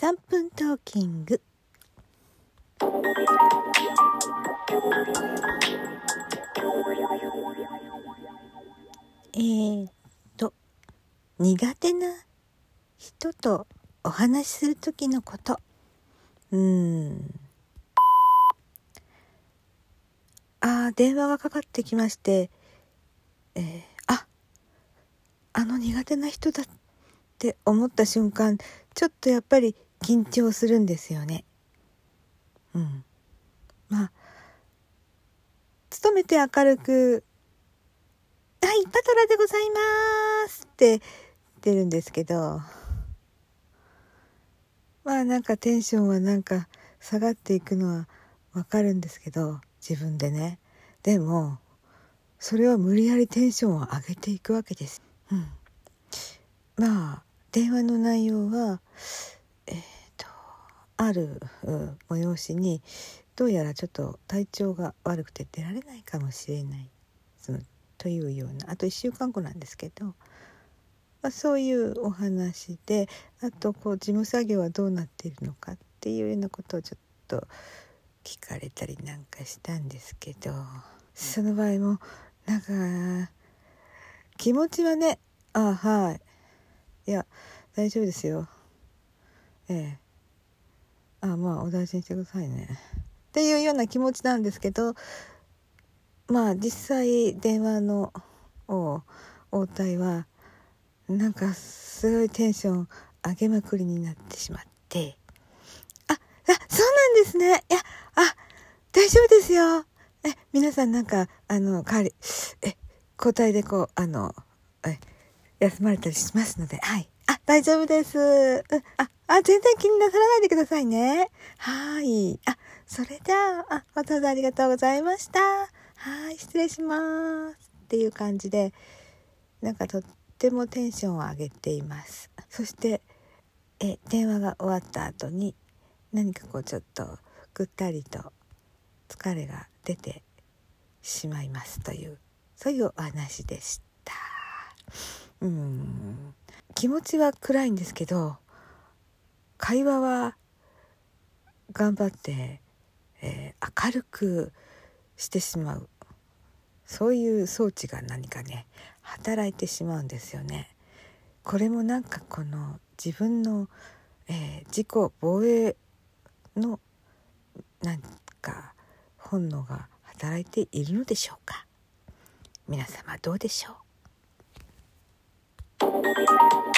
3分トーキング。えー、っと苦手な人とお話しする時のこと。うん。あー電話がかかってきまして。えー、ああの苦手な人だって思った瞬間ちょっとやっぱり緊張するんですよね。うん、まあ努めて明るく「はいパトラでございます」って出るんですけどまあなんかテンションはなんか下がっていくのはわかるんですけど自分でねでもそれは無理やりテンションを上げていくわけです。うん、まあ電話の内容はえ、ー、ある催しにどうやらちょっと体調が悪くて出られないかもしれない。そのというようなあと1週間後なんですけど、まあ、そういうお話であとこう事務作業はどうなっているのかっていうようなことをちょっと聞かれたりなんかしたんですけどその場合もなんか気持ちはねあはいいや大丈夫ですよ。ええ。あまあお大事にしてくださいね。っていうような気持ちなんですけどまあ実際電話の応対はなんかすごいテンション上げまくりになってしまって。ああそうなんですね。いやあ大丈夫ですよ。え皆さんなんかあの代わりえ交代でこうあのえ休まれたりしますので、はい。あ、大丈夫です。うん、あ、あ、全然気になさらないでくださいね。はい。あ、それじゃあ、あ、わざわざありがとうございました。はい、失礼します。っていう感じで、なんかとってもテンションを上げています。そして、え、電話が終わった後に、何かこうちょっとぐったりと疲れが出てしまいますという、そういうお話でした。うん気持ちは暗いんですけど会話は頑張って、えー、明るくしてしまう。そういう装置が何かね働いてしまうんですよね。これもなんかこの自分の、えー、自己防衛のなんか本能が働いているのでしょうか。皆様どうでしょう？Thank you.